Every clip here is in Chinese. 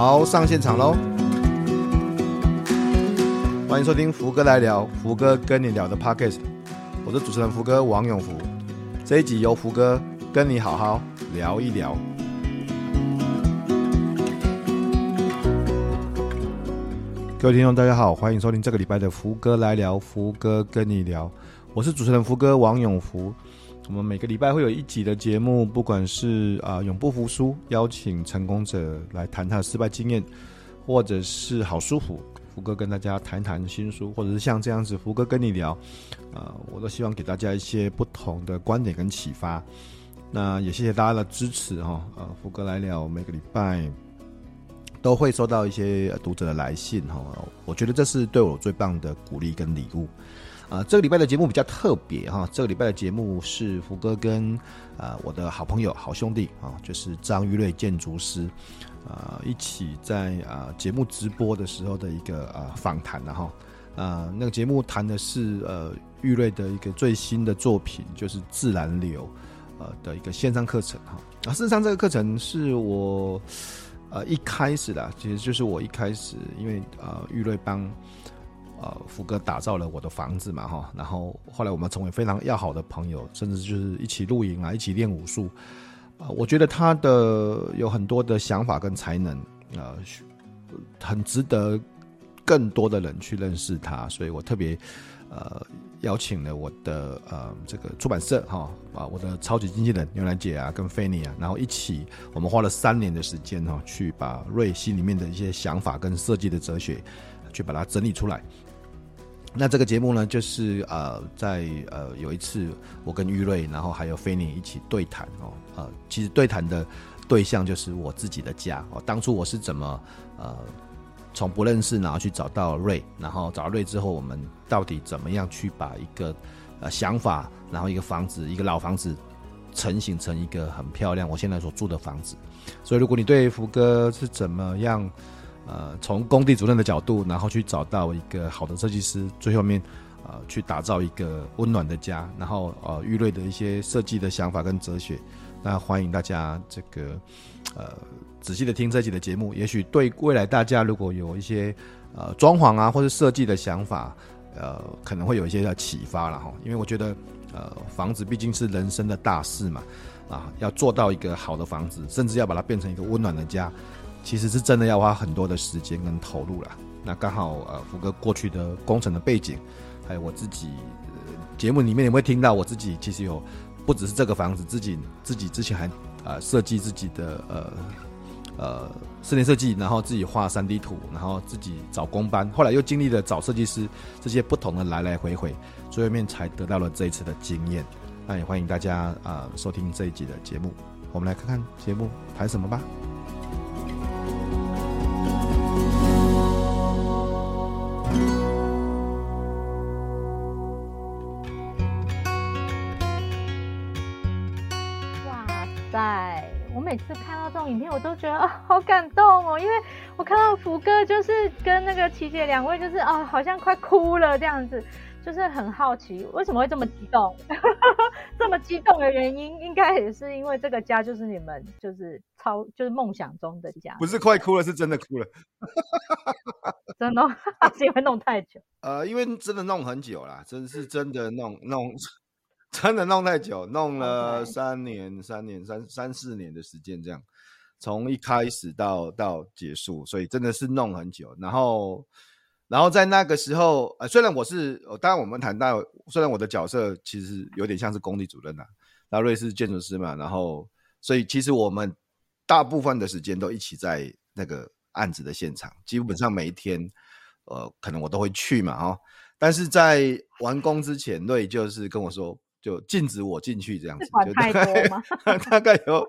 好，上现场喽！欢迎收听福哥来聊，福哥跟你聊的 Podcast，我是主持人福哥王永福。这一集由福哥跟你好好聊一聊。各位听众，大家好，欢迎收听这个礼拜的福哥来聊，福哥跟你聊，我是主持人福哥王永福。我们每个礼拜会有一集的节目，不管是啊、永不服输，邀请成功者来谈他的失败经验，或者是好舒服，福哥跟大家谈谈新书，或者是像这样子，福哥跟你聊，啊、呃，我都希望给大家一些不同的观点跟启发。那也谢谢大家的支持哈，呃，福哥来聊每个礼拜都会收到一些读者的来信哈，我觉得这是对我最棒的鼓励跟礼物。啊、这个礼拜的节目比较特别哈。这个礼拜的节目是福哥跟啊、我的好朋友、好兄弟啊，就是张玉瑞建筑师啊、一起在啊、节目直播的时候的一个啊、访谈然后啊，那个节目谈的是呃玉瑞的一个最新的作品，就是自然流呃的一个线上课程哈。啊，事实上这个课程是我呃一开始的，其实就是我一开始因为啊、玉瑞帮。呃，福哥打造了我的房子嘛，哈，然后后来我们成为非常要好的朋友，甚至就是一起露营啊，一起练武术，啊、呃，我觉得他的有很多的想法跟才能，呃，很值得更多的人去认识他，所以我特别呃邀请了我的呃这个出版社哈啊，我的超级经纪人牛兰姐啊跟菲尼啊，然后一起我们花了三年的时间哈，去把瑞心里面的一些想法跟设计的哲学，去把它整理出来。那这个节目呢，就是呃，在呃有一次我跟玉瑞，然后还有菲尼一起对谈哦，呃，其实对谈的对象就是我自己的家哦。当初我是怎么呃从不认识，然后去找到瑞，然后找到瑞之后，我们到底怎么样去把一个呃想法，然后一个房子，一个老房子成型成一个很漂亮我现在所住的房子。所以如果你对福哥是怎么样，呃，从工地主任的角度，然后去找到一个好的设计师，最后面，呃，去打造一个温暖的家。然后，呃，玉瑞的一些设计的想法跟哲学，那欢迎大家这个，呃，仔细的听这期的节目。也许对未来大家如果有一些，呃，装潢啊或者设计的想法，呃，可能会有一些的启发了哈。因为我觉得，呃，房子毕竟是人生的大事嘛，啊，要做到一个好的房子，甚至要把它变成一个温暖的家。其实是真的要花很多的时间跟投入了。那刚好呃，福哥过去的工程的背景，还有我自己节、目里面你会听到我自己其实有不只是这个房子，自己自己之前还呃设计自己的呃呃室内设计，然后自己画 3D 图，然后自己找工班，后来又经历了找设计师这些不同的来来回回，最后面才得到了这一次的经验。那也欢迎大家啊、收听这一集的节目，我们来看看节目谈什么吧。感动哦！因为我看到福哥就是跟那个琪姐两位，就是啊，好像快哭了这样子，就是很好奇为什么会这么激动。这么激动的原因，应该也是因为这个家就是你们就是超就是梦想中的家。不是快哭了，是真的哭了。真的，是因为弄太久。呃，因为真的弄很久了，真是真的弄弄。真的弄太久，弄了三年、三年、三三四年的时间，这样从一开始到到结束，所以真的是弄很久。然后，然后在那个时候，呃，虽然我是，当然我们谈到，虽然我的角色其实有点像是工地主任呐、啊，那瑞士建筑师嘛，然后，所以其实我们大部分的时间都一起在那个案子的现场，基本上每一天，呃，可能我都会去嘛，哈。但是在完工之前，瑞就是跟我说。就禁止我进去这样子，就大概 大概有，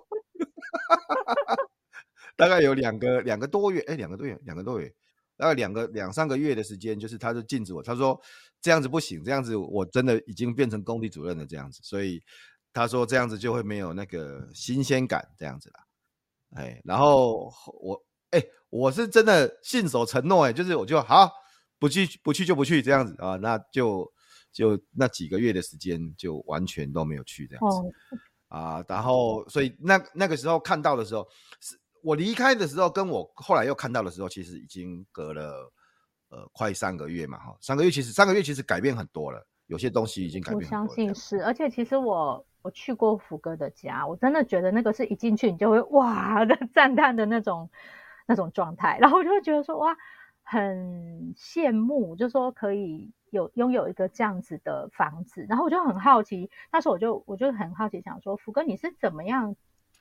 大概有两个两个多月，哎、欸，两个多月，两个多月，大概两个两三个月的时间，就是他就禁止我，他说这样子不行，这样子我真的已经变成工地主任了这样子，所以他说这样子就会没有那个新鲜感这样子啦，哎，然后我哎、欸，我是真的信守承诺，哎，就是我就好不去不去就不去这样子啊，那就。就那几个月的时间，就完全都没有去这样子啊，然后所以那那个时候看到的时候，是我离开的时候，跟我后来又看到的时候，其实已经隔了呃快三个月嘛，哈，三个月其实三个月其实改变很多了，有些东西已经改变很多了。我相信是，而且其实我我去过福哥的家，我真的觉得那个是一进去你就会哇的 赞叹的那种那种状态，然后我就会觉得说哇，很羡慕，就说可以有拥有一个这样子的房子，然后我就很好奇，那时候我就我就很好奇，想说福哥你是怎么样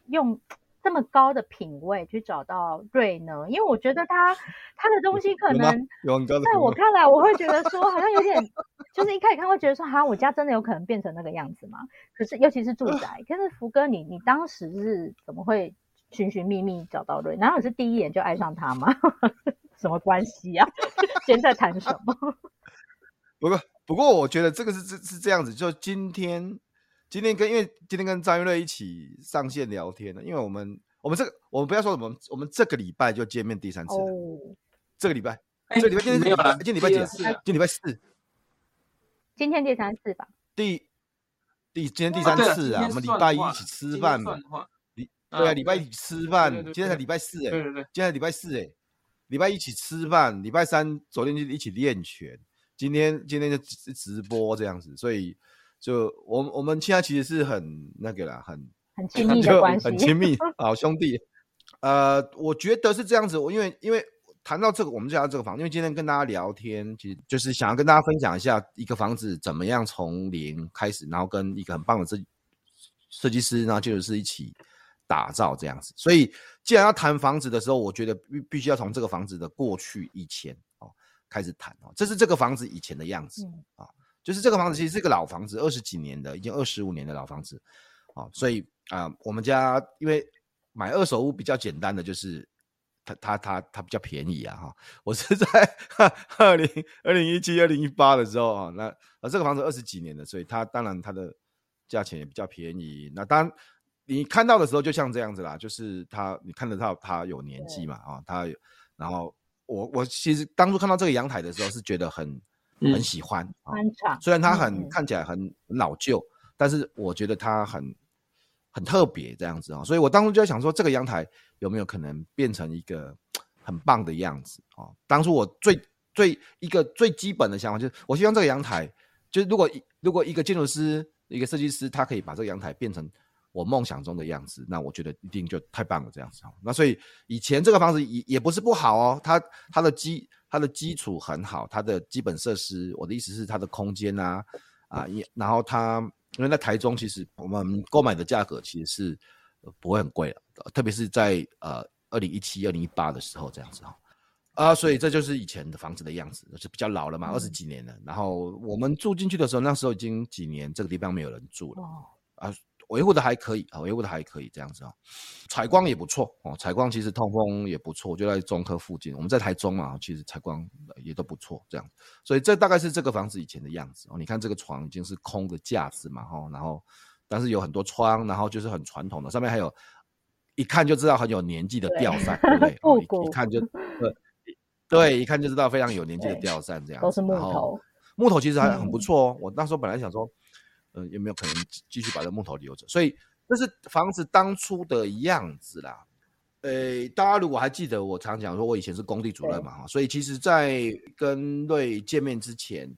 用。这么高的品味去找到瑞呢？因为我觉得他他的东西可能在我看来，我会觉得说好像有点，就是一开始看会觉得说，哈我家真的有可能变成那个样子吗？可是尤其是住宅，可是福哥你你当时是怎么会寻寻觅觅找到瑞？难道你是第一眼就爱上他吗？什么关系啊？现在谈什么？不过不过我觉得这个是是是这样子，就今天。今天跟因为今天跟张云乐一起上线聊天了，因为我们我们这个我们不要说什么，我们这个礼拜就见面第三次了。哦、这个礼拜，欸、这个礼拜今天礼拜今天礼拜几？今天礼拜四。今天第三次吧。第第今天第三次啊！我们礼拜一一起吃饭嘛。礼对啊，礼拜一起吃饭。今天才礼拜四哎。对对对。今天才礼拜四哎。礼拜一起吃饭，礼拜三昨天就一起练拳，今天今天就直直播这样子，所以。就我们我们现在其实是很那个啦，很很亲密的关系，很亲密，好兄弟。呃，我觉得是这样子，我因为因为谈到这个，我们就要这个房，因为今天跟大家聊天，其实就是想要跟大家分享一下一个房子怎么样从零开始，然后跟一个很棒的设设计师，然后就是一起打造这样子。所以既然要谈房子的时候，我觉得必必须要从这个房子的过去以前哦开始谈哦，这是这个房子以前的样子啊。嗯就是这个房子其实是个老房子，二十几年的，已经二十五年的老房子，啊，所以啊、呃，我们家因为买二手屋比较简单的就是它它它它比较便宜啊，哈，我是在 二零二零一七二零一八的时候啊，那啊这个房子二十几年的，所以它当然它的价钱也比较便宜。那当然你看到的时候就像这样子啦，就是它你看得到它有年纪嘛，啊，它有，然后我我其实当初看到这个阳台的时候是觉得很。很喜欢啊，虽然它很看起来很老旧，但是我觉得它很很特别这样子啊，所以我当初就在想说，这个阳台有没有可能变成一个很棒的样子啊？当初我最最一个最基本的想法就是，我希望这个阳台，就是如果如果一个建筑师一个设计师，他可以把这个阳台变成我梦想中的样子，那我觉得一定就太棒了这样子。那所以以前这个房子也也不是不好哦，它它的基。它的基础很好，它的基本设施，我的意思是它的空间啊，啊，也然后它因为在台中，其实我们购买的价格其实是不会很贵的，特别是在呃二零一七、二零一八的时候这样子哈，啊，所以这就是以前的房子的样子，就是比较老了嘛，二十几年了。然后我们住进去的时候，那时候已经几年，这个地方没有人住了啊。维护的还可以啊，维护的还可以这样子啊，采光也不错哦，采光其实通风也不错，就在中科附近，我们在台中嘛，其实采光也都不错这样，所以这大概是这个房子以前的样子哦。你看这个床已经是空的架子嘛，哈，然后但是有很多窗，然后就是很传统的，上面还有一看就知道很有年纪的吊扇，对不对？一一看就对，对，一看就知道非常有年纪的吊扇这样，都是木头，木头其实还很不错哦。我那时候本来想说。呃，有没有可能继续把这木头留着？所以这是房子当初的样子啦。呃，大家如果还记得，我常讲说，我以前是工地主任嘛，哈所以其实，在跟瑞见面之前，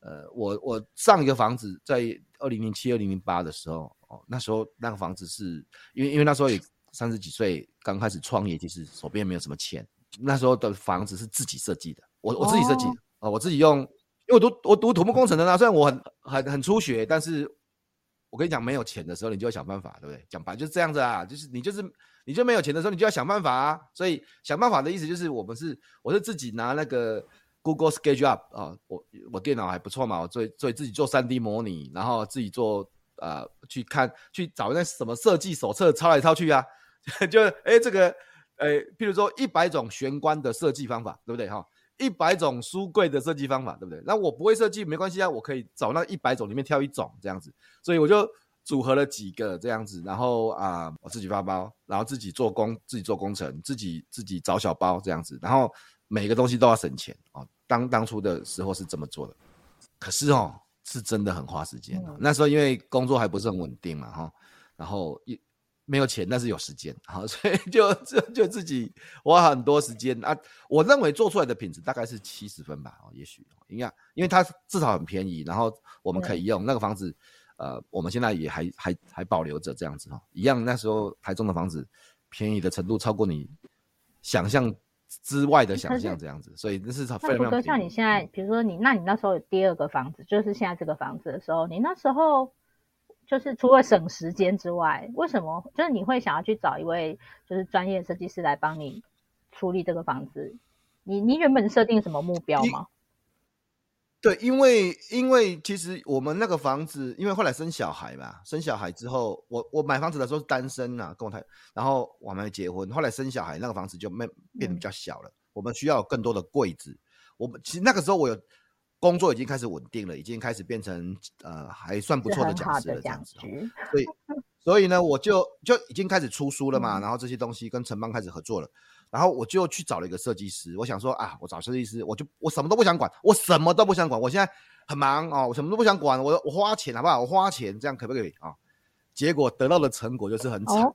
呃，我我上一个房子在二零零七、二零零八的时候，哦，那时候那个房子是因为因为那时候也三十几岁，刚开始创业，其实手边没有什么钱，那时候的房子是自己设计的，我我自己设计的啊，我自己用。因为我读我读土木工程的啦，虽然我很很很初学，但是我跟你讲，没有钱的时候，你就要想办法，对不对？讲白就是这样子啊，就是你就是你就没有钱的时候，你就要想办法啊。所以想办法的意思就是，我们是我是自己拿那个 Google SketchUp 啊，我我电脑还不错嘛，我所以所以自己做三 D 模拟，然后自己做呃去看去找那什么设计手册抄来抄去啊，就哎、欸、这个呃，譬如说一百种玄关的设计方法，对不对哈？一百种书柜的设计方法，对不对？那我不会设计没关系啊，我可以找那一百种里面挑一种这样子，所以我就组合了几个这样子，然后啊、呃，我自己发包，然后自己做工，自己做工程，自己自己找小包这样子，然后每个东西都要省钱哦。当当初的时候是这么做的，可是哦，是真的很花时间。嗯、那时候因为工作还不是很稳定嘛，哈，然后一。没有钱，但是有时间，好，所以就就就自己花很多时间啊。我认为做出来的品质大概是七十分吧，哦，也许应该，因为它至少很便宜，然后我们可以用那个房子，呃，我们现在也还还还保留着这样子哈，一样那时候台中的房子便宜的程度超过你想象之外的想象这样子，所以那是非常。那像你现在，比如说你，那你那时候有第二个房子，就是现在这个房子的时候，你那时候。就是除了省时间之外，为什么就是你会想要去找一位就是专业设计师来帮你处理这个房子？你你原本设定什么目标吗？对，因为因为其实我们那个房子，因为后来生小孩嘛，生小孩之后，我我买房子的时候是单身啊，跟我太，然后我们没结婚，后来生小孩，那个房子就变变得比较小了，嗯、我们需要更多的柜子。我们其实那个时候我有。工作已经开始稳定了，已经开始变成呃还算不错的讲师了，这样子。所以 所以呢，我就就已经开始出书了嘛，嗯、然后这些东西跟城邦开始合作了，然后我就去找了一个设计师。我想说啊，我找设计师，我就我什么都不想管，我什么都不想管。我现在很忙哦，我什么都不想管，我我花钱好不好？我花钱这样可不可以啊、哦？结果得到的成果就是很惨。哦、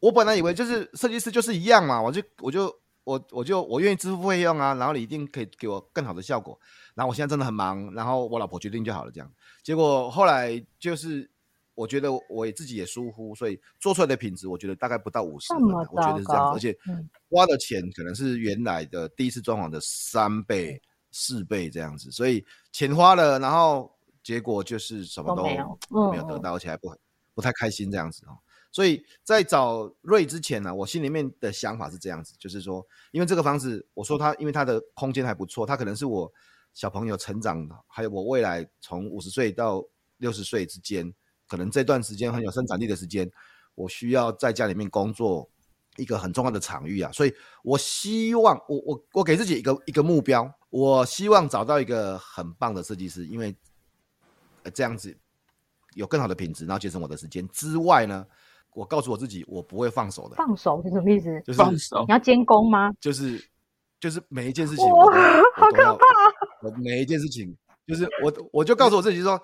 我本来以为就是设计师就是一样嘛，我就我就我我就我愿意支付费用啊，然后你一定可以给我更好的效果。然后我现在真的很忙，然后我老婆决定就好了，这样。结果后来就是，我觉得我也自己也疏忽，所以做出来的品质，我觉得大概不到五十分，我觉得是这样。而且花的钱可能是原来的第一次装潢的三倍、四倍这样子，所以钱花了，然后结果就是什么都没有得到，而且还不不太开心这样子哦。所以在找瑞之前呢，我心里面的想法是这样子，就是说，因为这个房子，我说它，因为它的空间还不错，它可能是我。小朋友成长，还有我未来从五十岁到六十岁之间，可能这段时间很有生产力的时间，我需要在家里面工作，一个很重要的场域啊，所以我希望我我我给自己一个一个目标，我希望找到一个很棒的设计师，因为这样子有更好的品质，然后节省我的时间之外呢，我告诉我自己，我不会放手的。放手是什么意思？就是放手，你要监工吗？就是就是每一件事情我，哇，好可怕。我每一件事情，就是我，我就告诉我自己说，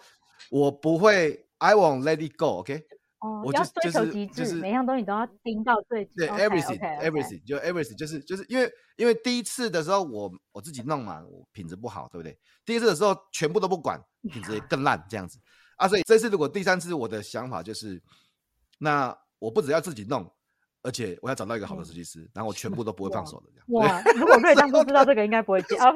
我不会，I won't let it go，OK？哦，我就追求极致，就是每样东西都要盯到最对，everything，everything，就 everything，就是就是因为因为第一次的时候我我自己弄嘛，我品质不好，对不对？第一次的时候全部都不管，品质也更烂，这样子啊，所以这次如果第三次，我的想法就是，那我不只要自己弄，而且我要找到一个好的设计师，然后我全部都不会放手的这样。哇，如果瑞当初知道这个，应该不会接啊。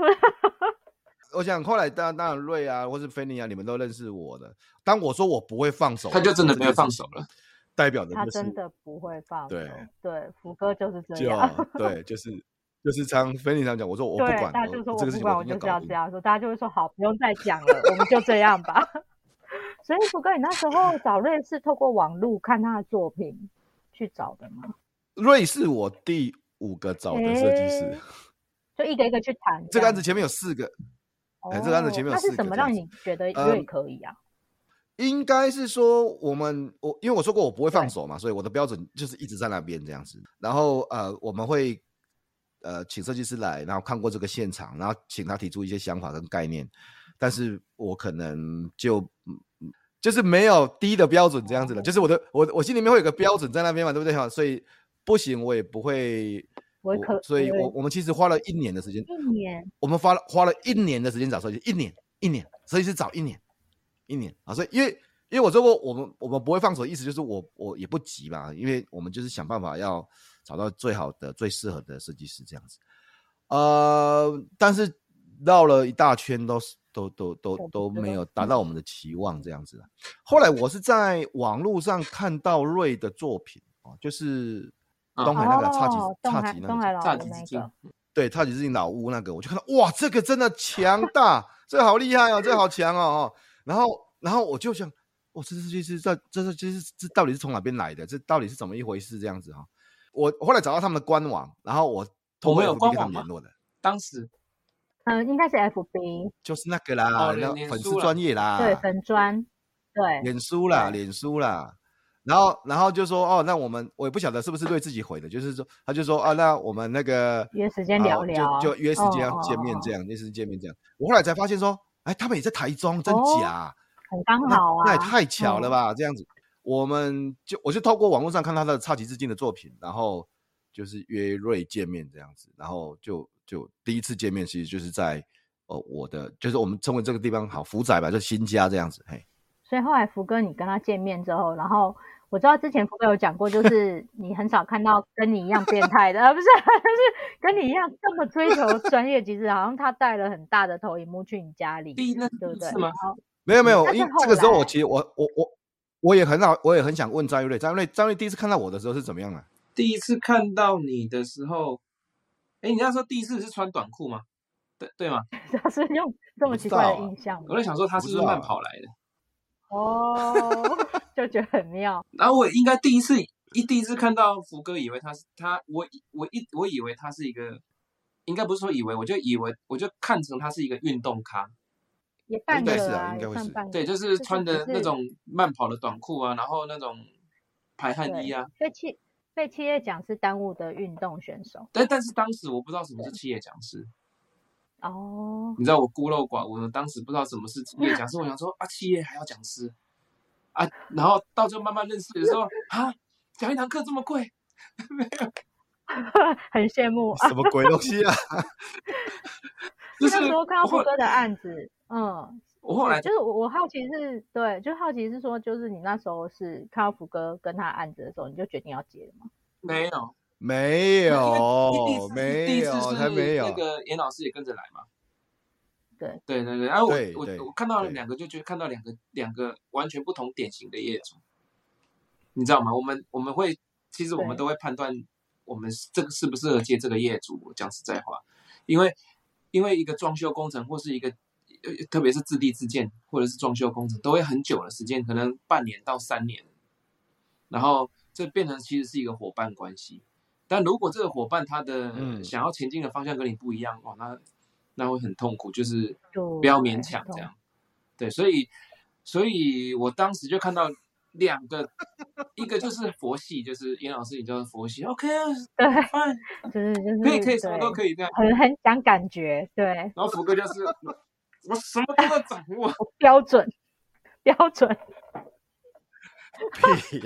我想后来当当然瑞啊，或是菲尼啊，你们都认识我的。当我说我不会放手，他就真的没有放手了，代表的他真的不会放手。对对，福哥就是这样。对，就是就是常菲尼常讲，我说我不管，大家就说我不管，我就是要这样说，大家就会说好，不用再讲了，我们就这样吧。所以福哥，你那时候找瑞士透过网络看他的作品去找的吗？瑞士我第五个找的设计师，就一个一个去谈。这个案子前面有四个。哎，这个案子前面有四个。那是怎么让你觉得瑞可以啊？嗯、应该是说我们我因为我说过我不会放手嘛，所以我的标准就是一直在那边这样子。然后呃，我们会呃请设计师来，然后看过这个现场，然后请他提出一些想法跟概念。但是我可能就就是没有低的标准这样子的，就是我的我我心里面会有个标准在那边嘛，对不对哈？所以不行，我也不会。我可，所以我我们其实花了一年的时间，一年，我们花了花了一年的时间找设计师，一年一年，设计师找一年，一年啊，所以因为因为我说过，我们我们不会放手，意思就是我我也不急嘛，因为我们就是想办法要找到最好的、最适合的设计师这样子，呃，但是绕了一大圈都是都都都都都没有达到我们的期望这样子。后来我是在网络上看到瑞的作品啊，就是。东海那个侘寂侘寂那个侘寂之境，对侘寂之境老屋那个，我就看到哇，这个真的强大，这个好厉害哦，这个好强哦，然后然后我就想，哇，这设计师这这这这是这到底是从哪边来的？这到底是怎么一回事？这样子哈，我后来找到他们的官网，然后我通过 FB 跟他们联络的，当时，嗯，应该是 FB，就是那个啦，那粉丝专业啦，对粉专，对，脸书啦，脸书啦。然后，然后就说哦，那我们我也不晓得是不是对自己毁的，就是说，他就说啊，那我们那个约时间聊聊，就就约时间要见面这样，约时间见面这样。我后来才发现说，哎，他们也在台中，真假？很刚好啊，那也太巧了吧，这样子。我们就我就透过网络上看他的超级致敬的作品，然后就是约瑞见面这样子，然后就就第一次见面，其实就是在呃我的就是我们称为这个地方好福仔吧，就新家这样子，嘿。所以后来福哥你跟他见面之后，然后我知道之前福哥有讲过，就 是你很少看到跟你一样变态的，不是，就 是跟你一样这么追求专业机制，好像他带了很大的投影幕去你家里，对不对？是吗？没有没有，因为这个时候我其实我我我。我也很好，我也很想问张玉瑞。张玉瑞，张玉瑞第一次看到我的时候是怎么样的？第一次看到你的时候，哎，你那时候第一次是穿短裤吗？对对吗？他是用这么奇怪的印象。我在想说他是不是慢跑来的？哦，就觉得很妙。然后我应该第一次一第一次看到福哥，以为他是他，我我一我以为他是一个，应该不是说以为，我就以为我就看成他是一个运动咖。也半个啊，应该会是，对，就是穿的那种慢跑的短裤啊，然后那种排汗衣啊。被企业讲师耽误的运动选手。但但是当时我不知道什么是企业讲师。哦。你知道我孤陋寡闻，我当时不知道什么是企业讲师，我想说啊，企业还要讲师啊，然后到最后慢慢认识的时候，啊，讲一堂课这么贵，没有，很羡慕。什么鬼东西啊？就是说看到福哥的案子。嗯，我后来就是我，我好奇是对，就好奇是说，就是你那时候是看到福哥跟他案子的时候，你就决定要接了吗？没有，没有，没有，还没有。那个严老师也跟着来嘛？对，对，对，对。然后我我我看到了两个，就觉得看到两个两个完全不同典型的业主，你知道吗？我们我们会其实我们都会判断我们这个适不适合接这个业主。我讲实在话，因为因为一个装修工程或是一个。特别是自地自建或者是装修工程，都会很久的时间，可能半年到三年，然后这变成其实是一个伙伴关系。但如果这个伙伴他的想要前进的方向跟你不一样，哇，那那会很痛苦，就是不要勉强这样。对，所以所以我当时就看到两个，一个就是佛系，就是严老师，你叫佛系，OK 啊，对，就是就是可以可以什么都可以这样，很很讲感觉，对。然后福哥就是。我什么都要掌握，标准，标准。屁！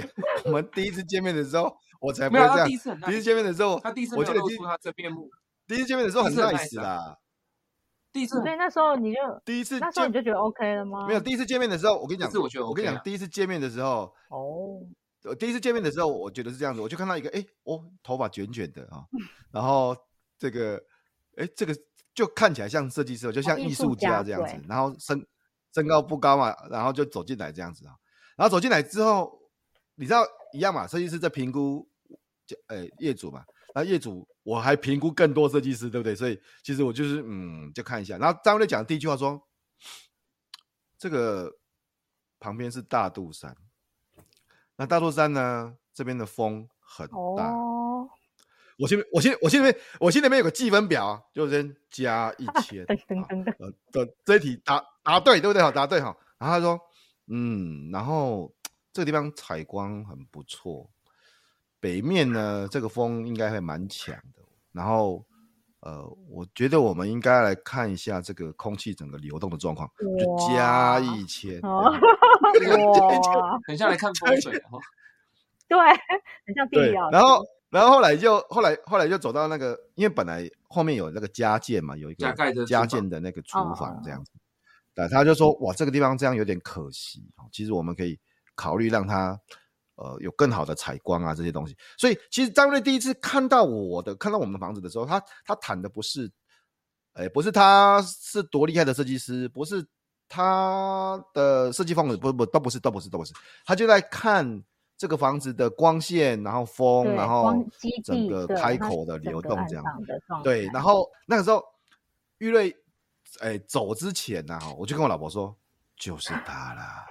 我们第一次见面的时候，我才不会这样。第一次，第一次见面的时候，他第一次我就露出他真面目。第一次见面的时候很 nice 啦。第一次，所以那时候你就第一次，那时候你就觉得 OK 了吗？没有，第一次见面的时候，我跟你讲，我觉得我跟你讲，第一次见面的时候，哦，第一次见面的时候，我觉得是这样子，我就看到一个，哎，哦，头发卷卷的啊，然后这个，哎，这个。就看起来像设计师，就像艺术家这样子，然后身身高不高嘛，然后就走进来这样子啊，然后走进来之后，你知道一样嘛？设计师在评估，就呃，业主嘛，那业主我还评估更多设计师，对不对？所以其实我就是嗯，就看一下。然后张瑞讲的第一句话说，这个旁边是大肚山，那大肚山呢，这边的风很大。哦我心里，我心里，我心里面，我心里面有个计分表啊，就先加一千。等等等等，呃，这一题答答对，对不对？好，答对哈。然后他说，嗯，然后这个地方采光很不错，北面呢，这个风应该会蛮强的。然后，呃，我觉得我们应该来看一下这个空气整个流动的状况，就加一千。哇，等一下来看风水哈。对，很像地理老师。然后。然后后来就后来后来就走到那个，因为本来后面有那个加建嘛，有一个加建的那个厨房这样子，对，他就说哇，这个地方这样有点可惜，其实我们可以考虑让他呃有更好的采光啊这些东西。所以其实张瑞第一次看到我的看到我们的房子的时候，他他谈的不是，哎，不是他是多厉害的设计师，不是他的设计风格，不不都不是都不是都不是，他就在看。这个房子的光线，然后风，然后整个开口的流动这样，对，然后那个时候玉瑞哎走之前呢，哈，我就跟我老婆说，就是他啦，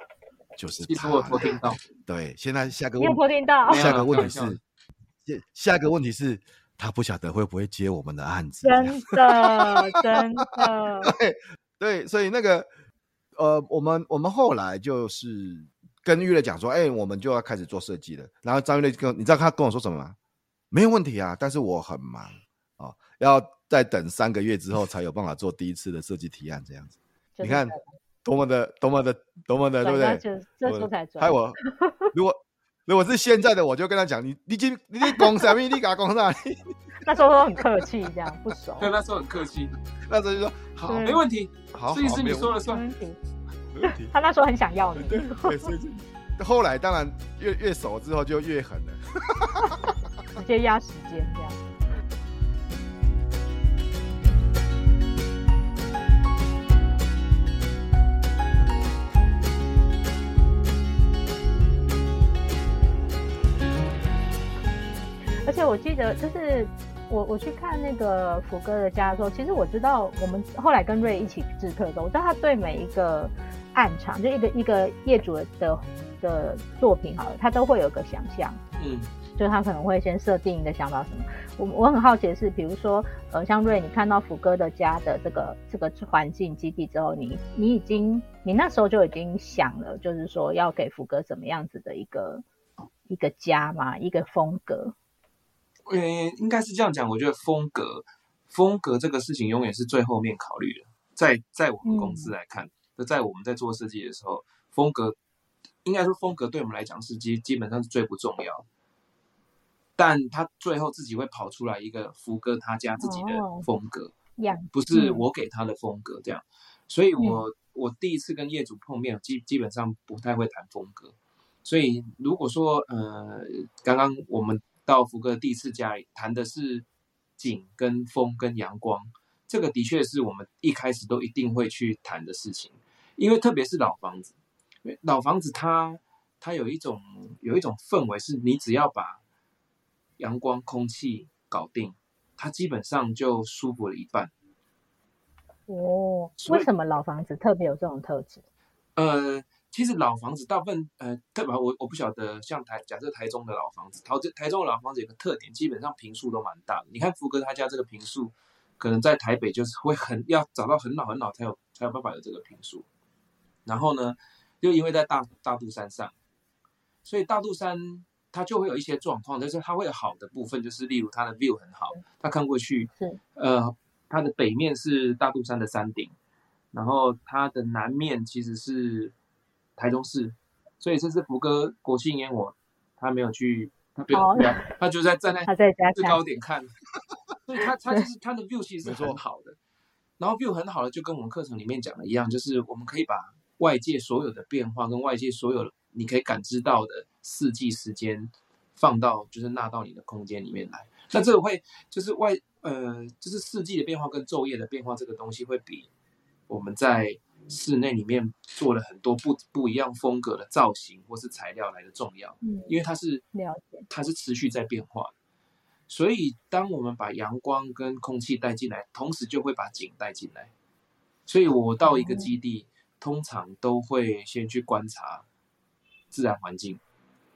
就是他。我偷听到。对，现在下个问题，下个问题是，下下个问题是，他不晓得会不会接我们的案子。真的，真的。对对，所以那个呃，我们我们后来就是。跟玉瑞讲说，哎、欸，我们就要开始做设计了。然后张玉瑞跟你知道他跟我说什么吗？没有问题啊，但是我很忙哦，要再等三个月之后才有办法做第一次的设计提案这样子。你看多么的多么的多么的，对不对？这时候才还有我，如果如果是现在的，我就跟他讲，你你今你讲什么？你给他讲啥？那时候都很客气，这样不熟。对，那时候很客气，那时候就说好，没问题，好，设计师你说了算。没问题，没问题。他那时候很想要你。对，所以后来当然越越熟之后就越狠了，直接压时间这样。而且我记得，就是我我去看那个福哥的家的时候，其实我知道，我们后来跟瑞一起制特候，我知道他对每一个案场，就一个一个业主的的作品，好了，他都会有个想象，嗯，就他可能会先设定一个想法什么。我我很好奇的是，比如说，呃，像瑞，你看到福哥的家的这个这个环境基地之后，你你已经你那时候就已经想了，就是说要给福哥怎么样子的一个一个家嘛，一个风格。嗯，应该是这样讲。我觉得风格，风格这个事情永远是最后面考虑的。在在我们公司来看，就、嗯、在我们在做设计的时候，风格应该说风格对我们来讲是基基本上是最不重要。但他最后自己会跑出来一个福哥他家自己的风格，哦、不是我给他的风格这样。所以我、嗯、我第一次跟业主碰面，基基本上不太会谈风格。所以如果说呃，刚刚我们。到福哥第一次家里谈的是景跟风跟阳光，这个的确是我们一开始都一定会去谈的事情，因为特别是老房子，老房子它它有一种有一种氛围，是你只要把阳光空气搞定，它基本上就舒服了一半。哦，为什么老房子特别有这种特质？呃。其实老房子大部分，呃，特别我我不晓得，像台假设台中的老房子，台台中的老房子有个特点，基本上坪数都蛮大的。你看福哥他家这个坪数，可能在台北就是会很要找到很老很老才有才有办法有这个坪数。然后呢，又因为在大大肚山上，所以大肚山它就会有一些状况，但是它会有好的部分，就是例如它的 view 很好，它看过去，呃，它的北面是大肚山的山顶，然后它的南面其实是。台中市，所以这次福哥国庆烟火，他没有去，他不要，他就在站在最高点看，所以他他就是他的 view 其实是很好的，然后 view 很好的就跟我们课程里面讲的一样，就是我们可以把外界所有的变化跟外界所有你可以感知到的四季时间放到就是纳到你的空间里面来，那这个会就是外呃就是四季的变化跟昼夜的变化这个东西会比我们在。室内里面做了很多不不一样风格的造型或是材料来的重要，嗯，因为它是了解，它是持续在变化，所以当我们把阳光跟空气带进来，同时就会把景带进来。所以我到一个基地，嗯，通常都会先去观察自然环境，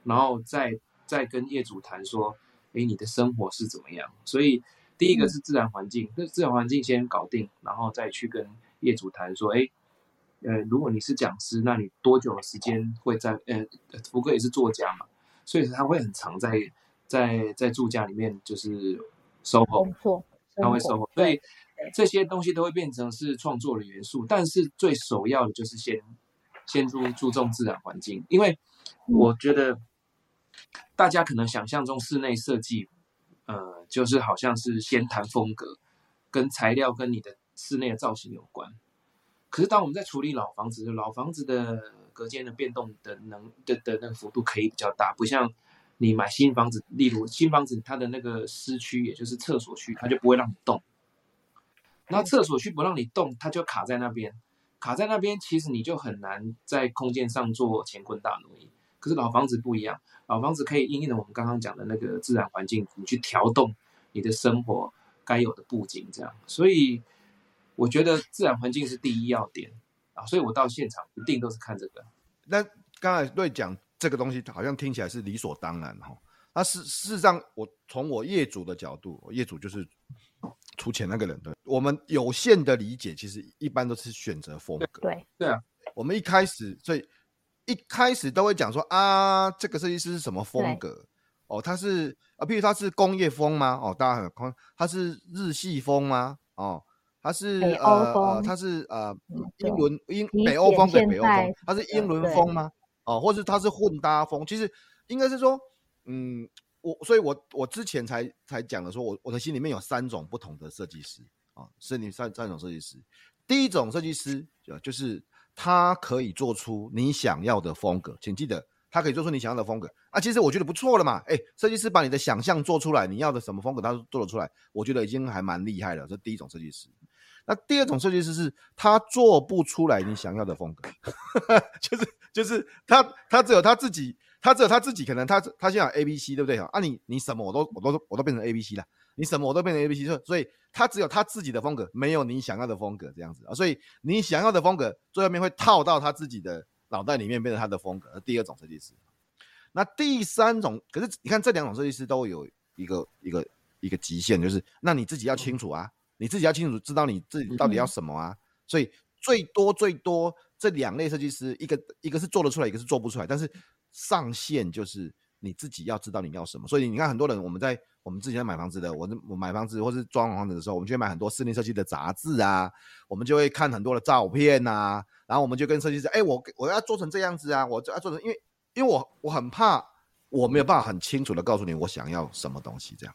然后再再跟业主谈说，诶，你的生活是怎么样？所以第一个是自然环境，那，嗯，自然环境先搞定，然后再去跟业主谈说，诶。呃，如果你是讲师，那你多久的时间会在？呃，福哥也是作家嘛，所以他会很常在在在住家里面就是 SOHO，他会 SOHO，所以这些东西都会变成是创作的元素。但是最首要的就是先先注注重自然环境，因为我觉得大家可能想象中室内设计，呃，就是好像是先谈风格，跟材料跟你的室内的造型有关。可是，当我们在处理老房子，老房子的隔间的变动的能的的那个幅度可以比较大，不像你买新房子，例如新房子它的那个湿区，也就是厕所区，它就不会让你动。那厕所区不让你动，它就卡在那边，卡在那边，其实你就很难在空间上做乾坤大挪移。可是老房子不一样，老房子可以因应我们刚刚讲的那个自然环境，你去调动你的生活该有的布景，这样，所以。我觉得自然环境是第一要点啊，所以我到现场一定都是看这个。那刚才对讲这个东西，好像听起来是理所当然哈。那事事实上，我从我业主的角度，业主就是出钱那个人，对，我们有限的理解，其实一般都是选择风格。对对啊，我们一开始，所以一开始都会讲说啊，这个设计师是什么风格？哦，他是啊，譬如他是工业风吗？哦，大家很空，他是日系风吗？哦。他是呃，他是呃，英伦英北欧风对北欧风，他是英伦风吗？哦，或者他是混搭风？其实应该是说，嗯，我所以我，我之前才才讲的说，我我的心里面有三种不同的设计师啊，是你三三种设计师。第一种设计师就就是他可以做出你想要的风格，请记得他可以做出你想要的风格啊。其实我觉得不错了嘛，哎，设计师把你的想象做出来，你要的什么风格他都做得出来，我觉得已经还蛮厉害了。这第一种设计师。那第二种设计师是他做不出来你想要的风格，就是就是他他只有他自己，他只有他自己，可能他他现在 A B C 对不对啊？你你什么我都我都我都变成 A B C 了，你什么我都变成 A B C，所以他只有他自己的风格，没有你想要的风格这样子啊。所以你想要的风格最后面会套到他自己的脑袋里面，变成他的风格。第二种设计师，那第三种，可是你看这两种设计师都有一个一个一个极限，就是那你自己要清楚啊。你自己要清楚知道你自己到底要什么啊，所以最多最多这两类设计师，一个一个是做得出来，一个是做不出来，但是上限就是你自己要知道你要什么。所以你看很多人，我们在我们之前买房子的，我我买房子或是装房子的时候，我们就会买很多室内设计的杂志啊，我们就会看很多的照片啊，然后我们就跟设计师，哎、我我要做成这样子啊，我就要做成，因为因为我我很怕我没有办法很清楚的告诉你我想要什么东西这样。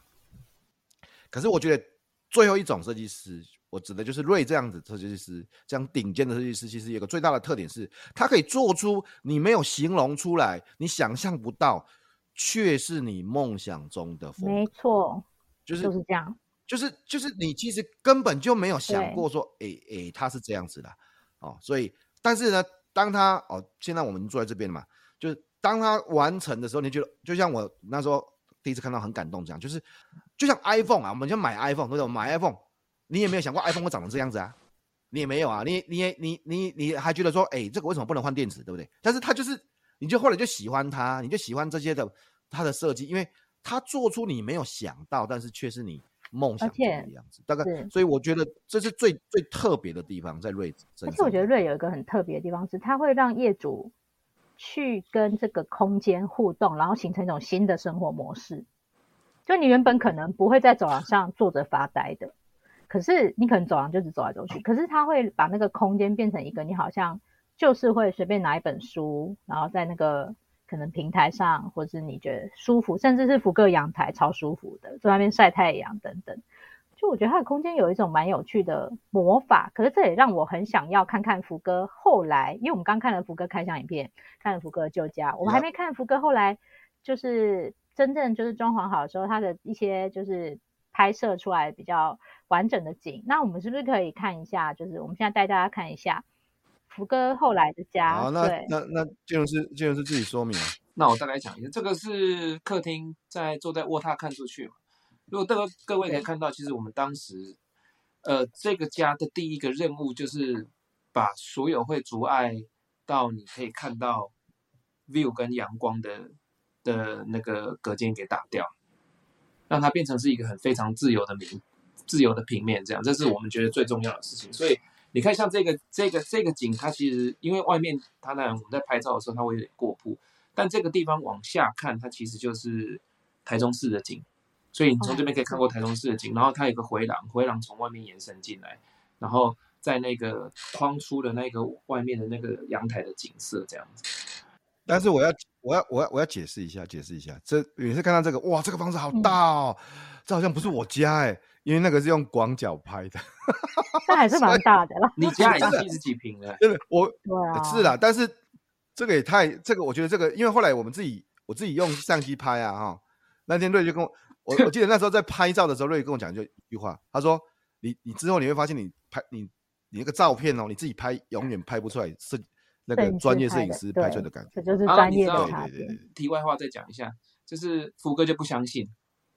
可是我觉得。最后一种设计师，我指的就是瑞这样子设计师，这样顶尖的设计师，其实有个最大的特点是，他可以做出你没有形容出来，你想象不到，却是你梦想中的风格。没错，就是就是这样，就是就是你其实根本就没有想过说，哎哎对，他是这样子的哦。所以，但是呢，当他哦，现在我们坐在这边嘛，就是当他完成的时候，你觉得就像我那时候。第一次看到很感动，这样就是，就像 iPhone 啊，我们就买 iPhone，对不对？买 iPhone，你也没有想过 iPhone 会长成这样子啊，你也没有啊，你你也你你你还觉得说，哎，这个为什么不能换电池，对不对？但是他就是，你就后来就喜欢它，你就喜欢这些的它的设计，因为它做出你没有想到，但是却是你梦想中的样子。大概，所以我觉得这是最最特别的地方，在瑞身上。而且我觉得瑞有一个很特别的地方是，它会让业主。去跟这个空间互动，然后形成一种新的生活模式。就你原本可能不会在走廊上坐着发呆的，可是你可能走廊就只走来走去。可是它会把那个空间变成一个，你好像就是会随便拿一本书，然后在那个可能平台上，或者是你觉得舒服，甚至是福哥阳台超舒服的，在外面晒太阳等等。就我觉得它的空间有一种蛮有趣的魔法，可是这也让我很想要看看福哥后来，因为我们刚看了福哥开箱影片，看了福哥的旧家，我们还没看福哥后来就是真正就是装潢好的时候，他的一些就是拍摄出来比较完整的景。那我们是不是可以看一下？就是我们现在带大家看一下福哥后来的家。好，那对那那建筑师建筑师自己说明。那我再来讲一下，这个是客厅，在坐在卧榻看出去嘛。如果这个各位可以看到，其实我们当时，呃，这个家的第一个任务就是把所有会阻碍到你可以看到 view 跟阳光的的那个隔间给打掉，让它变成是一个很非常自由的平自由的平面，这样，这是我们觉得最重要的事情。所以你看，像这个这个这个景，它其实因为外面它那我们在拍照的时候，它会有点过曝，但这个地方往下看，它其实就是台中市的景。所以你从这边可以看过台中市的景，然后它有个回廊，回廊从外面延伸进来，然后在那个框出的那个外面的那个阳台的景色这样子。但是我要我要我要我要解释一下，解释一下，这也是看到这个哇，这个房子好大哦，这好像不是我家哎，因为那个是用广角拍的，那还是蛮大的啦。你家也七 十几平了，对我对是啦，但是这个也太这个，我觉得这个，因为后来我们自己我自己用相机拍啊哈，那天瑞就跟我。我我记得那时候在拍照的时候，瑞跟我讲就一句话，他说：“你你之后你会发现，你拍你你那个照片哦，你自己拍永远拍不出来是那个专业摄影师拍出来的感觉。”这就是专业的差别。题外话再讲一下，就是福哥就不相信，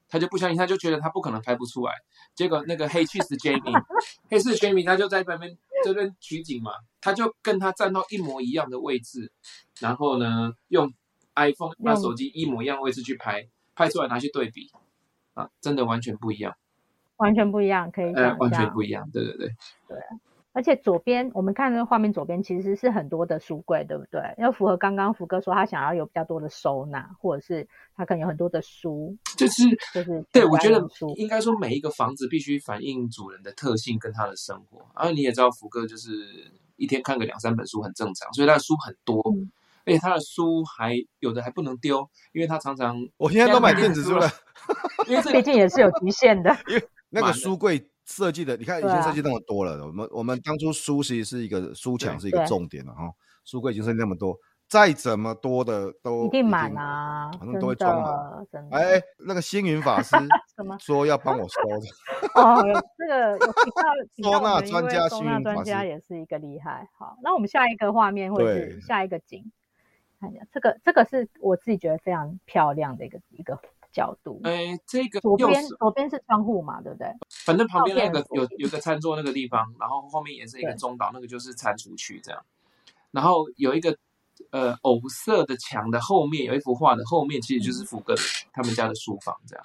他就不相信，他就觉得他不可能拍不出来。结果那个黑气死 Jamie，黑气 Jamie 他就在旁边这边取景嘛，他就跟他站到一模一样的位置，然后呢用 iPhone 那手机一模一样的位置去拍，拍出来拿去对比。啊，真的完全不一样，完全不一样，可以讲、呃、完全不一样，对对对，对。而且左边我们看那个画面，左边其实是很多的书柜，对不对？要符合刚刚福哥说他想要有比较多的收纳，或者是他可能有很多的书，就是就是对，我觉得应该说每一个房子必须反映主人的特性跟他的生活。然后你也知道福哥就是一天看个两三本书很正常，所以他的书很多。嗯而且他的书还有的还不能丢，因为他常常我现在都买电子书了，因为毕竟也是有极限的。因为那个书柜设计的，你看以前设计那么多了，我们我们当初书其实是一个书墙是一个重点了哈，书柜已经设计那么多。再怎么多的都一定满啊，反正都会装满。哎，那个星云法师说要帮我 收的。哦，这个 收纳专家，收纳专家也是一个厉害。好，那我们下一个画面会是下一个景，看一下这个，这个是我自己觉得非常漂亮的一个一个角度。哎，这个左边左边是窗户嘛，对不对？反正旁边那个有有个餐桌那个地方，然后后面也是一个中岛，那个就是餐厨区这样。然后有一个。呃，藕色的墙的后面有一幅画的后面，其实就是福哥他们家的书房这样。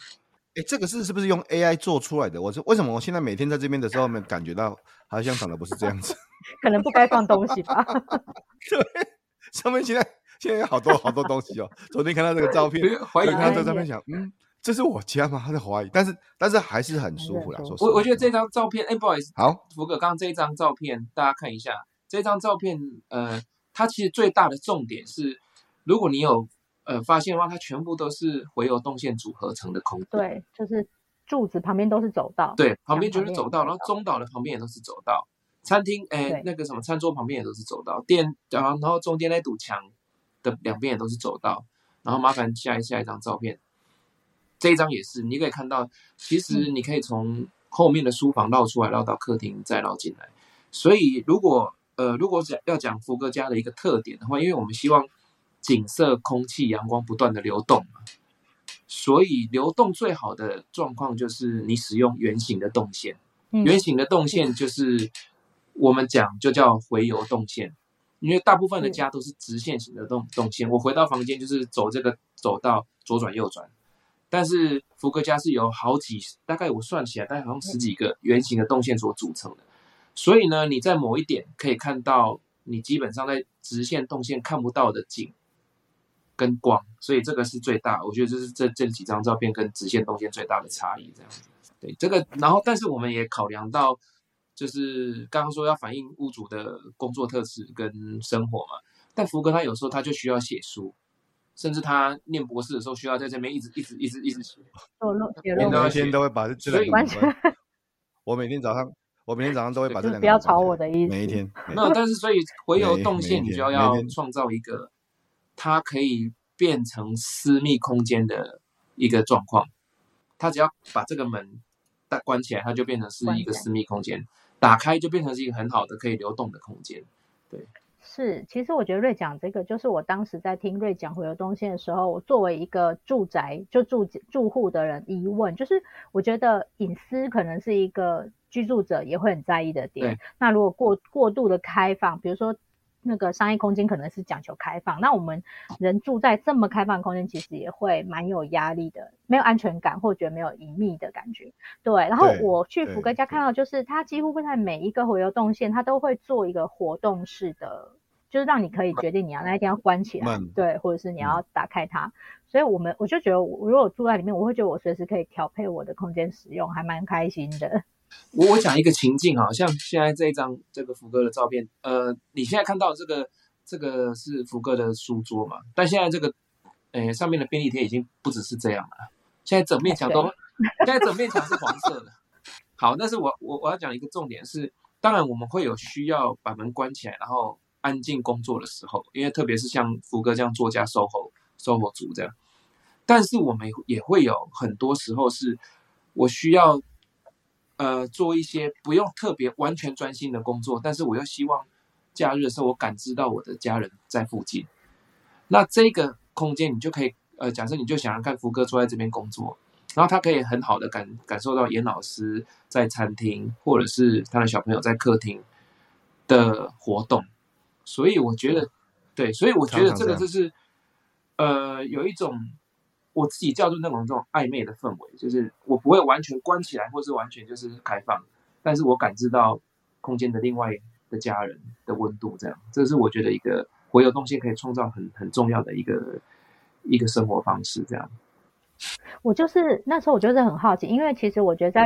哎，这个是是不是用 AI 做出来的？我说为什么我现在每天在这边的时候，没感觉到好像长得不是这样子？可能不该放东西吧。对，上面现在现在有好多好多东西哦。昨天看到这个照片，怀疑看到这个照片想，嗯，这是我家吗？他在怀疑，但是但是还是很舒服啦。说实话，我我觉得这张照片，哎，不好意思，好，福哥，刚刚这一张照片大家看一下，这张照片，呃。它其实最大的重点是，如果你有呃发现的话，它全部都是回游动线组合成的空间。对，就是柱子旁边都是走道。对，旁边就是走道，然后中岛的旁边也都是走道。餐厅哎，那个什么餐桌旁边也都是走道。店然后然后中间那堵墙的两边也都是走道。然后麻烦下一下一张照片，这一张也是，你可以看到，其实你可以从后面的书房绕出来，绕到客厅，再绕进来。所以如果呃，如果讲要讲福哥家的一个特点的话，因为我们希望景色、空气、阳光不断的流动嘛，所以流动最好的状况就是你使用圆形的动线。圆形的动线就是我们讲就叫回游动线，因为大部分的家都是直线型的动动线。我回到房间就是走这个走道左转右转，但是福格家是有好几，大概我算起来大概好像十几个圆形的动线所组成的。所以呢，你在某一点可以看到你基本上在直线动线看不到的景跟光，所以这个是最大，我觉得这是这这几张照片跟直线动线最大的差异，这样子。对，这个，然后但是我们也考量到，就是刚刚说要反映屋主的工作特质跟生活嘛。但福哥他有时候他就需要写书，甚至他念博士的时候需要在这边一直一直一直一直写。哦，写每天都会把这这两个。我每天早上。我每天早上都会把这两个。不要吵我的意思。每一天。那但是所以回游动线，你就要创造一个，它可以变成私密空间的一个状况。他只要把这个门但关起来，它就变成是一个私密空间；打开就变成是一个很好的可以流动的空间。对。是，其实我觉得瑞讲这个，就是我当时在听瑞讲回流动线的时候，我作为一个住宅就住住户的人疑问，就是我觉得隐私可能是一个。居住者也会很在意的点。那如果过过度的开放，比如说那个商业空间可能是讲求开放，那我们人住在这么开放的空间，其实也会蛮有压力的，没有安全感，或觉得没有隐秘的感觉。对。然后我去福哥家看到，就是他几乎会在每一个回游动线，他都会做一个活动式的，就是让你可以决定你要那一天要关起来，对，或者是你要打开它。嗯、所以我们我就觉得，我如果住在里面，我会觉得我随时可以调配我的空间使用，还蛮开心的。我我讲一个情境啊，像现在这一张这个福哥的照片，呃，你现在看到这个这个是福哥的书桌嘛？但现在这个，呃，上面的便利贴已经不只是这样了，现在整面墙都，现在整面墙是黄色的。好，但是我我我要讲一个重点是，当然我们会有需要把门关起来，然后安静工作的时候，因为特别是像福哥这样作家 SOHO SOHO 族这样，但是我们也会有很多时候是我需要。呃，做一些不用特别完全专心的工作，但是我又希望假日的时候我感知到我的家人在附近。那这个空间你就可以，呃，假设你就想要看福哥坐在这边工作，然后他可以很好的感感受到严老师在餐厅，或者是他的小朋友在客厅的活动。所以我觉得，对，所以我觉得这个就是，呃，有一种。我自己叫做那种这种暧昧的氛围，就是我不会完全关起来，或是完全就是开放，但是我感知到空间的另外的家人的温度，这样，这是我觉得一个我有动线可以创造很很重要的一个一个生活方式，这样。我就是那时候我就是很好奇，因为其实我觉得在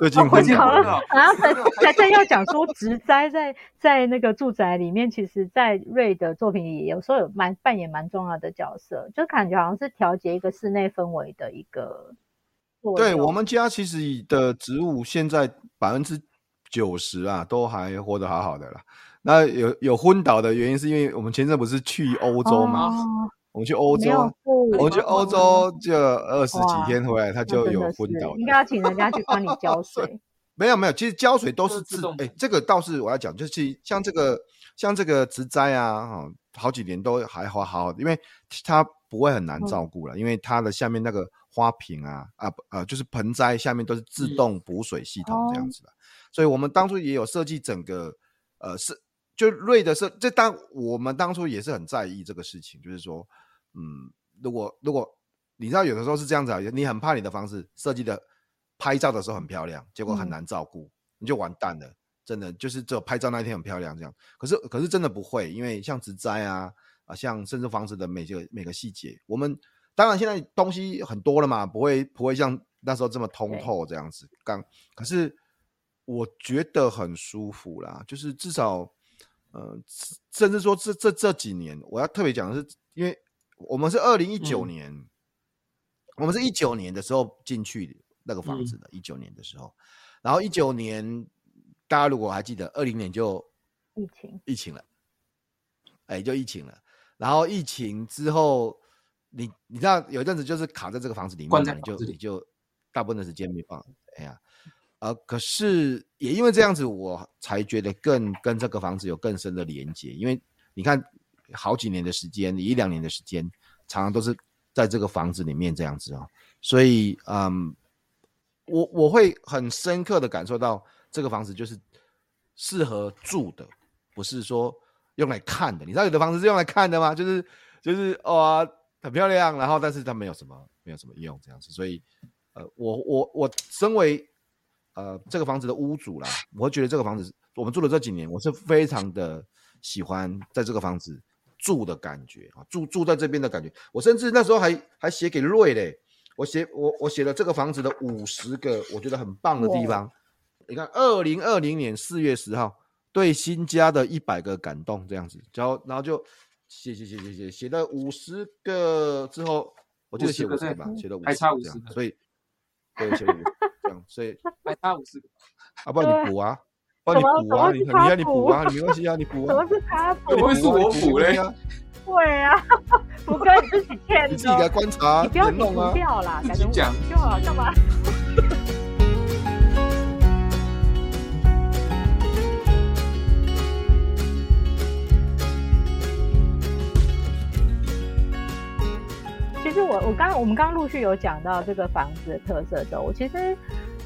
最近昏倒了。然后才才正要讲说植栽在在那个住宅里面，其实，在瑞的作品里，有时候有蛮扮演蛮重要的角色，就感觉好像是调节一个室内氛围的一个。对，我们家其实的植物现在百分之九十啊，都还活得好好的啦。那有有昏倒的原因，是因为我们前阵不是去欧洲吗？哦我们去欧洲，我们去欧洲就二十几天回来，它就有昏倒。应该要请人家去帮你 浇水。没有没有，其实浇水都是自动。哎，这个倒是我要讲，就是像这个像这个植栽啊，哈，好几年都还好好，因为它不会很难照顾了，因为它的下面那个花瓶啊啊呃，就是盆栽下面都是自动补水系统这样子的。所以我们当初也有设计整个呃是。就瑞的是，这当我们当初也是很在意这个事情，就是说，嗯，如果如果你知道有的时候是这样子啊，你很怕你的房子设计的拍照的时候很漂亮，结果很难照顾，嗯、你就完蛋了，真的就是只有拍照那一天很漂亮这样。可是可是真的不会，因为像植栽啊啊，像甚至房子的每个每个细节，我们当然现在东西很多了嘛，不会不会像那时候这么通透这样子。刚可是我觉得很舒服啦，就是至少。呃，甚至说这这这几年，我要特别讲的是，因为我们是二零一九年，嗯、我们是一九年的时候进去那个房子的，一九、嗯、年的时候，然后一九年大家如果还记得，二零年就疫情。疫情了，哎，就疫情了，然后疫情之后，你你知道有一阵子就是卡在这个房子里面，你就你就大部分的时间没放，哎呀。呃，可是也因为这样子，我才觉得更跟这个房子有更深的连接。因为你看，好几年的时间，一两年的时间，常常都是在这个房子里面这样子哦。所以，嗯，我我会很深刻的感受到，这个房子就是适合住的，不是说用来看的。你知道有的房子是用来看的吗？就是就是哇，很漂亮，然后但是它没有什么没有什么用这样子。所以，呃，我我我身为呃，这个房子的屋主啦，我会觉得这个房子，我们住了这几年，我是非常的喜欢在这个房子住的感觉啊，住住在这边的感觉。我甚至那时候还还写给瑞嘞，我写我我写了这个房子的五十个我觉得很棒的地方。你看，二零二零年四月十号，对新家的一百个感动这样子，然后然后就写写写写写写了五十个之后，我记得写五十个吧，写了五十个，还差五十个，所以对写了五 所以还差五十个，啊，不然你补啊，帮你补啊，你你要你补啊，你没关系啊，你补 啊。怎么是他补？不会是我补嘞呀？会啊，福哥你自己填，你自己来观察，你不要弄啊，掉啦，改成讲就好，干嘛？其实我我刚我们刚刚陆续有讲到这个房子的特色的时候，我其实。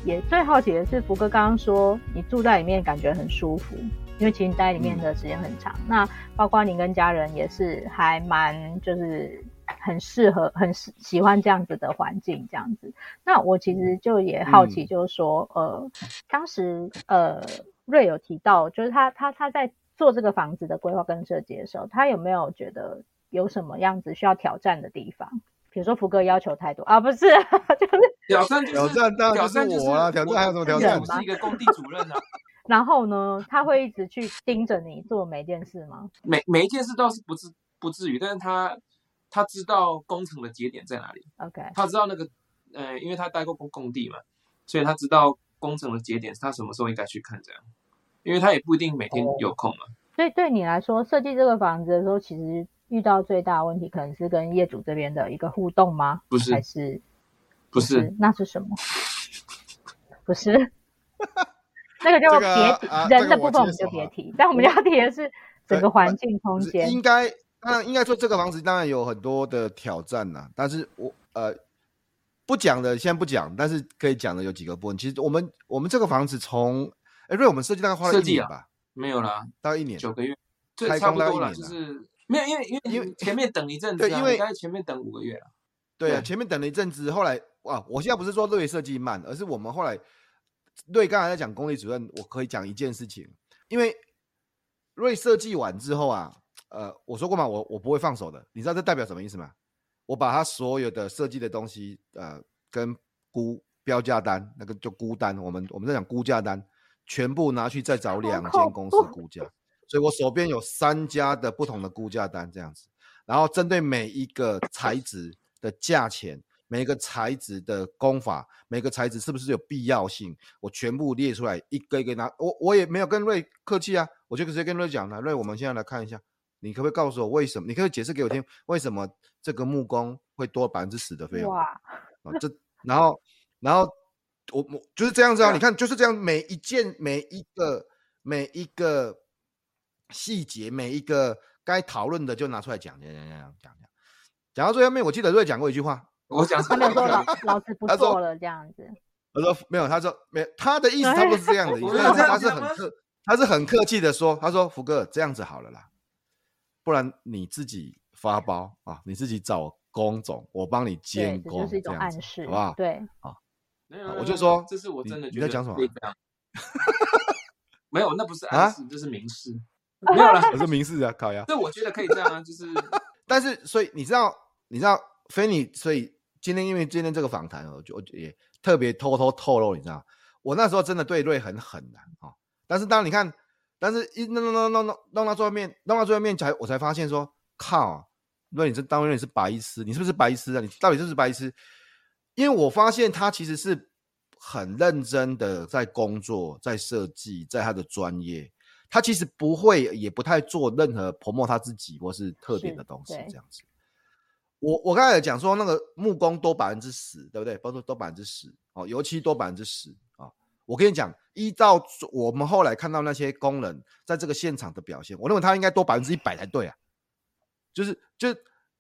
也最好奇的是，福哥刚刚说你住在里面感觉很舒服，因为其实你待里面的时间很长。嗯、那包括你跟家人也是还蛮就是很适合、很喜欢这样子的环境这样子。那我其实就也好奇，就是说，嗯、呃，当时呃瑞有提到，就是他他他在做这个房子的规划跟设计的时候，他有没有觉得有什么样子需要挑战的地方？比如说福哥要求太多啊，不是，就是挑战挑战当然就是我啊，挑战还有什么挑战？我是一个工地主任啊。然后呢，他会一直去盯着你做每一件事吗？每每一件事倒是不至不至于，但是他他知道工程的节点在哪里。OK，他知道那个呃，因为他待过工工地嘛，所以他知道工程的节点是他什么时候应该去看这样，因为他也不一定每天有空嘛。Oh. 所以对你来说，设计这个房子的时候，其实。遇到最大的问题可能是跟业主这边的一个互动吗？不是，还是不是？那是什么？不是，那个就别提、啊、人的部分，我们就别提。但我们要提的是整个环境空间。应该，当然应该说这个房子当然有很多的挑战呐。但是我呃不讲的，先不讲。但是可以讲的有几个部分。其实我们我们这个房子从哎，因为我们设计大概花了一年吧？啊、没有啦，大概一年，九个月，差不多了，就是。没有，因为因为因为前面等一阵子，对，因为前面等五个月啊。对啊，前面等了一阵子，后来哇，我现在不是说瑞设计慢，而是我们后来瑞刚才在讲公立主任，我可以讲一件事情，因为瑞设计完之后啊，呃，我说过嘛，我我不会放手的，你知道这代表什么意思吗？我把他所有的设计的东西，呃，跟估标价单，那个就估单，我们我们在讲估价单，全部拿去再找两间公司估价，所以我手边有三家的不同的估价单这样子，然后针对每一个材质的价钱。每个材质的工法，每个材质是不是有必要性？我全部列出来，一个一个拿。我我也没有跟瑞客气啊，我就直接跟瑞讲了。瑞，我们现在来看一下，你可不可以告诉我为什么？你可以解释给我听，为什么这个木工会多百分之十的费用？哇！啊，这然后然后我我就是这样子啊，你看就是这样，每一件每一个每一个细节，每一个该讨论的就拿出来讲讲讲讲讲讲。讲到最后面，我记得瑞讲过一句话。我讲他没有说老老师不 做了这样子。他说没有，他说没有，他的意思差不多是这样的 意思，但是他是很客，他是很客气的说，他说福哥这样子好了啦，不然你自己发包啊，你自己找工种，我帮你监工，这就是一种暗示，好不好？对，啊，我就说这是我真的觉得你在讲什么？没有，那不是暗示，这是明示，没有啦，我是明示啊，烤鸭。这我觉得可以这样啊，就是，但是所以你知道，你知道。菲尼，所以今天因为今天这个访谈，我就也特别偷偷透露，你知道，我那时候真的对瑞很狠的啊。但是当你看，但是一弄弄弄弄弄弄到最后面，弄到最后面才我才发现说，靠，瑞你是当然你是白痴，你是不是白痴啊？你到底是不是白痴？因为我发现他其实是很认真的在工作，在设计，在他的专业，他其实不会也不太做任何 promote 他自己或是特点的东西这样子。我我刚才讲说那个木工多百分之十，对不对？包括多百分之十哦，油漆多百分之十啊。我跟你讲，依照我们后来看到那些工人在这个现场的表现，我认为他应该多百分之一百才对啊。就是，就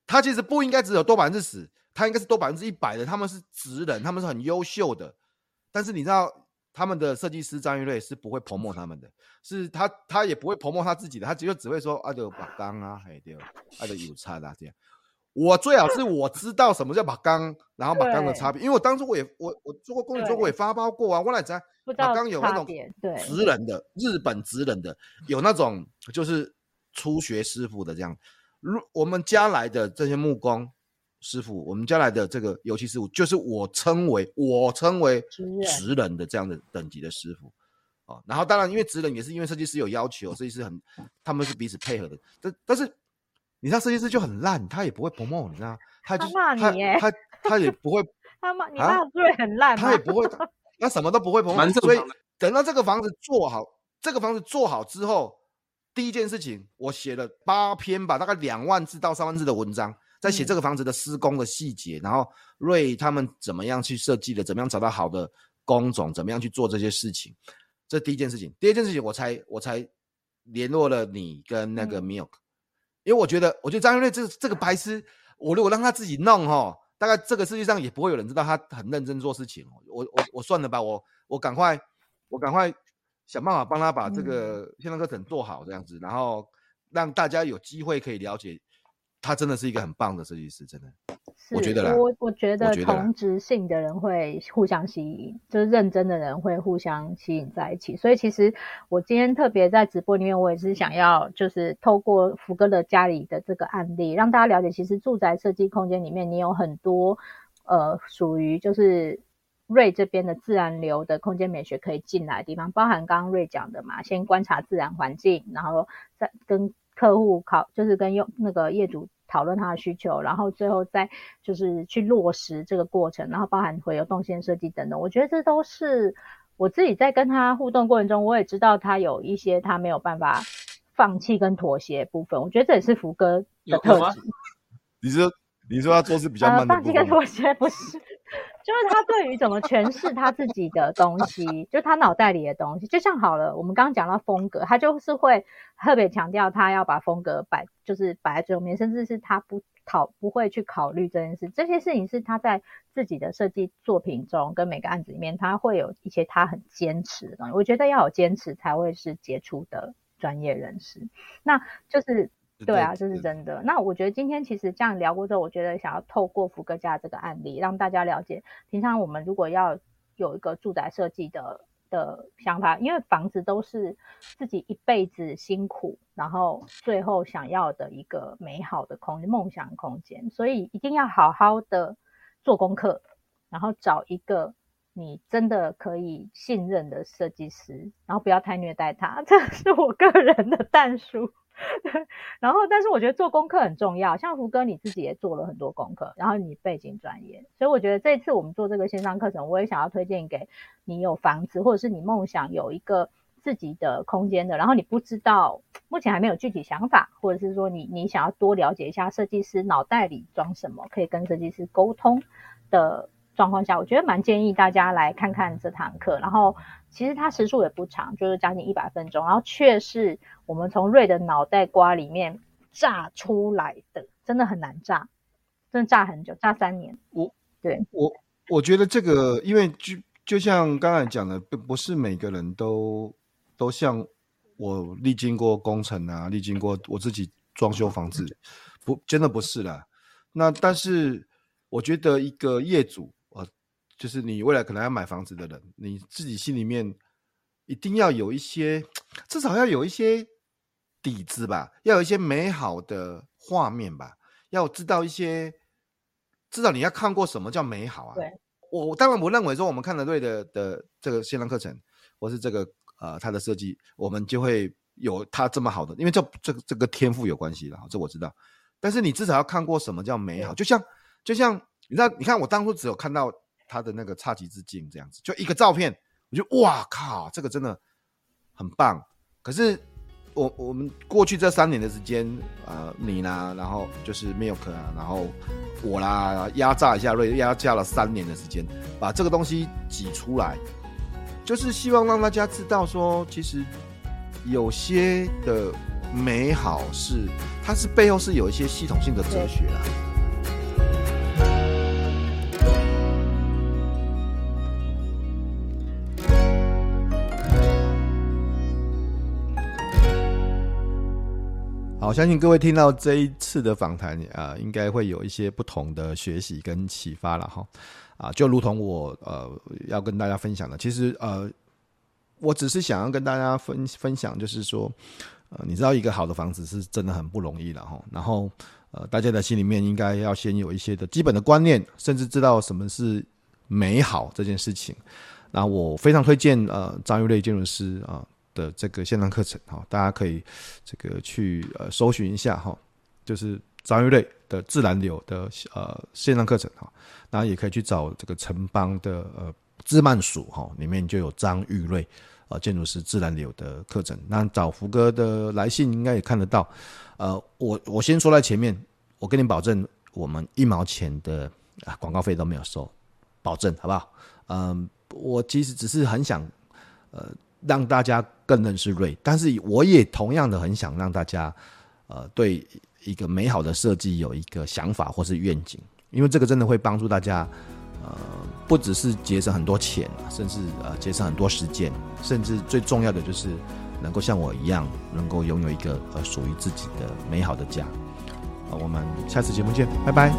他其实不应该只有多百分之十，他应该是多百分之一百的。他们是职人，他们是很优秀的。但是你知道，他们的设计师张玉瑞是不会 promote 他们的，是他他也不会 promote 他自己的，他只有只会说啊，就把钢啊，还有啊，就有差啦这样。我最好是我知道什么叫把钢，然后把钢的差别，因为我当初我也我我做过工具，做过也发包过啊。我来在把钢有那种职人的日本职人的，有那种就是初学师傅的这样。如我们家来的这些木工师傅，我们将来的这个油漆师傅，就是我称为我称为职人的这样的等级的师傅啊。然后当然因为职人也是因为设计师有要求，设计师很他们是彼此配合的，但但是。你知道设计师就很烂，他也不会 promote，你知道？他就骂你，他他，他也不会，他骂你骂对很烂，他也不会，他什么都不会 promote。所以等到这个房子做好，这个房子做好之后，第一件事情我写了八篇吧，大概两万字到三万字的文章，在写这个房子的施工的细节，嗯、然后瑞他们怎么样去设计的，怎么样找到好的工种，怎么样去做这些事情，这第一件事情。第二件事情，我才我才联络了你跟那个 Milk。嗯因为我觉得，我觉得张玉瑞这这个白痴，我如果让他自己弄哈，大概这个世界上也不会有人知道他很认真做事情。我我我算了吧，我我赶快我赶快想办法帮他把这个线上课程做好，这样子，然后让大家有机会可以了解，他真的是一个很棒的设计师，真的。是我觉得，我我觉得同质性的人会互相吸引，就是认真的人会互相吸引在一起。所以其实我今天特别在直播里面，我也是想要就是透过福哥的家里的这个案例，让大家了解，其实住宅设计空间里面，你有很多呃属于就是瑞这边的自然流的空间美学可以进来的地方，包含刚刚瑞讲的嘛，先观察自然环境，然后再跟客户考，就是跟用那个业主。讨论他的需求，然后最后再就是去落实这个过程，然后包含会有动线设计等等。我觉得这都是我自己在跟他互动过程中，我也知道他有一些他没有办法放弃跟妥协部分。我觉得这也是福哥的特质。你说你说他做事比较慢的、呃、放弃跟妥协不是。就是他对于怎么诠释他自己的东西，就他脑袋里的东西，就像好了，我们刚刚讲到风格，他就是会特别强调他要把风格摆，就是摆在最后面，甚至是他不考不会去考虑这件事。这些事情是他在自己的设计作品中跟每个案子里面，他会有一些他很坚持的东西。我觉得要有坚持才会是杰出的专业人士。那就是。对啊，这是真的。那我觉得今天其实这样聊过之后，我觉得想要透过福格家这个案例，让大家了解，平常我们如果要有一个住宅设计的的想法，因为房子都是自己一辈子辛苦，然后最后想要的一个美好的空间、梦想空间，所以一定要好好的做功课，然后找一个你真的可以信任的设计师，然后不要太虐待他，这是我个人的 淡书。然后，但是我觉得做功课很重要，像福哥你自己也做了很多功课，然后你背景专业，所以我觉得这次我们做这个线上课程，我也想要推荐给你有房子或者是你梦想有一个自己的空间的，然后你不知道目前还没有具体想法，或者是说你你想要多了解一下设计师脑袋里装什么，可以跟设计师沟通的状况下，我觉得蛮建议大家来看看这堂课，然后。其实它时数也不长，就是将近一百分钟，然后却是我们从瑞的脑袋瓜里面炸出来的，真的很难炸，真的炸很久，炸三年。我对我我觉得这个，因为就就像刚才讲的，不不是每个人都都像我历经过工程啊，历经过我自己装修房子，不真的不是啦。那但是我觉得一个业主。就是你未来可能要买房子的人，你自己心里面一定要有一些，至少要有一些底子吧，要有一些美好的画面吧，要知道一些，至少你要看过什么叫美好啊。对，我当然不认为说我们看了对的的这个线上课程，或是这个呃它的设计，我们就会有它这么好的，因为这这个这个天赋有关系的，这我知道。但是你至少要看过什么叫美好，就像就像你知道，你看我当初只有看到。他的那个差极之境这样子，就一个照片，我就哇靠，这个真的很棒。可是我我们过去这三年的时间，呃，你呢，然后就是 Milk 啊，然后我啦，压榨一下瑞，压榨了三年的时间，把这个东西挤出来，就是希望让大家知道说，其实有些的美好是，它是背后是有一些系统性的哲学啦。好，相信各位听到这一次的访谈啊、呃，应该会有一些不同的学习跟启发了哈。啊，就如同我呃要跟大家分享的，其实呃，我只是想要跟大家分分享，就是说，呃，你知道一个好的房子是真的很不容易了哈。然后呃，大家的心里面应该要先有一些的基本的观念，甚至知道什么是美好这件事情。那我非常推荐呃张玉瑞建筑师啊。的这个线上课程哈，大家可以这个去呃搜寻一下哈，就是张玉瑞的自然流的呃线上课程哈，然后也可以去找这个城邦的呃自曼署哈，里面就有张玉瑞呃建筑师自然流的课程。那找福哥的来信应该也看得到，呃，我我先说在前面，我跟你保证，我们一毛钱的啊广告费都没有收，保证好不好？嗯，我其实只是很想呃。让大家更认识瑞，但是我也同样的很想让大家，呃，对一个美好的设计有一个想法或是愿景，因为这个真的会帮助大家，呃，不只是节省很多钱，甚至呃节省很多时间，甚至最重要的就是能够像我一样，能够拥有一个呃属于自己的美好的家。好，我们下次节目见，拜拜。